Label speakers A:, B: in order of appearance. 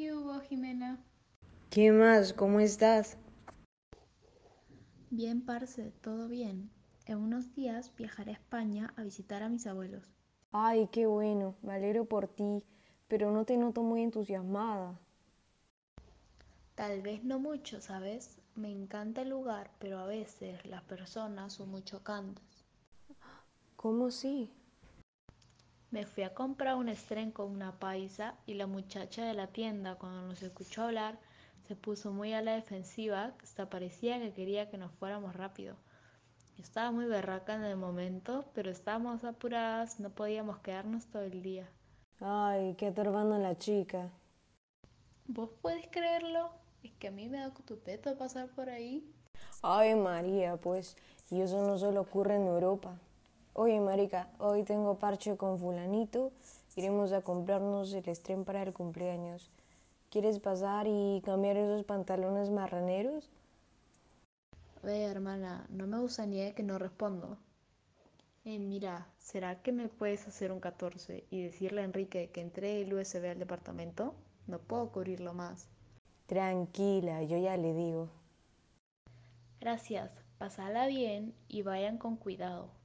A: ¿Qué hubo, Jimena?
B: ¿Qué más? ¿Cómo estás?
A: Bien, parce, todo bien. En unos días viajaré a España a visitar a mis abuelos.
B: Ay, qué bueno, me alegro por ti, pero no te noto muy entusiasmada.
A: Tal vez no mucho, ¿sabes? Me encanta el lugar, pero a veces las personas son muy chocantes.
B: ¿Cómo sí?
A: Me fui a comprar un estren con una paisa y la muchacha de la tienda, cuando nos escuchó hablar, se puso muy a la defensiva, hasta parecía que quería que nos fuéramos rápido. Estaba muy berraca en el momento, pero estábamos apuradas, no podíamos quedarnos todo el día.
B: Ay, qué turbando la chica.
A: ¿Vos podés creerlo? Es que a mí me da cutupeto pasar por ahí.
B: Ay, María, pues, y eso no solo ocurre en Europa. Oye, marica, hoy tengo parche con fulanito, iremos a comprarnos el estreno para el cumpleaños. ¿Quieres pasar y cambiar esos pantalones marraneros?
A: Ve, hermana, no me gusta ni que no respondo. Eh, mira, ¿será que me puedes hacer un 14 y decirle a Enrique que entregue el USB al departamento? No puedo cubrirlo más.
B: Tranquila, yo ya le digo.
A: Gracias, pasala bien y vayan con cuidado.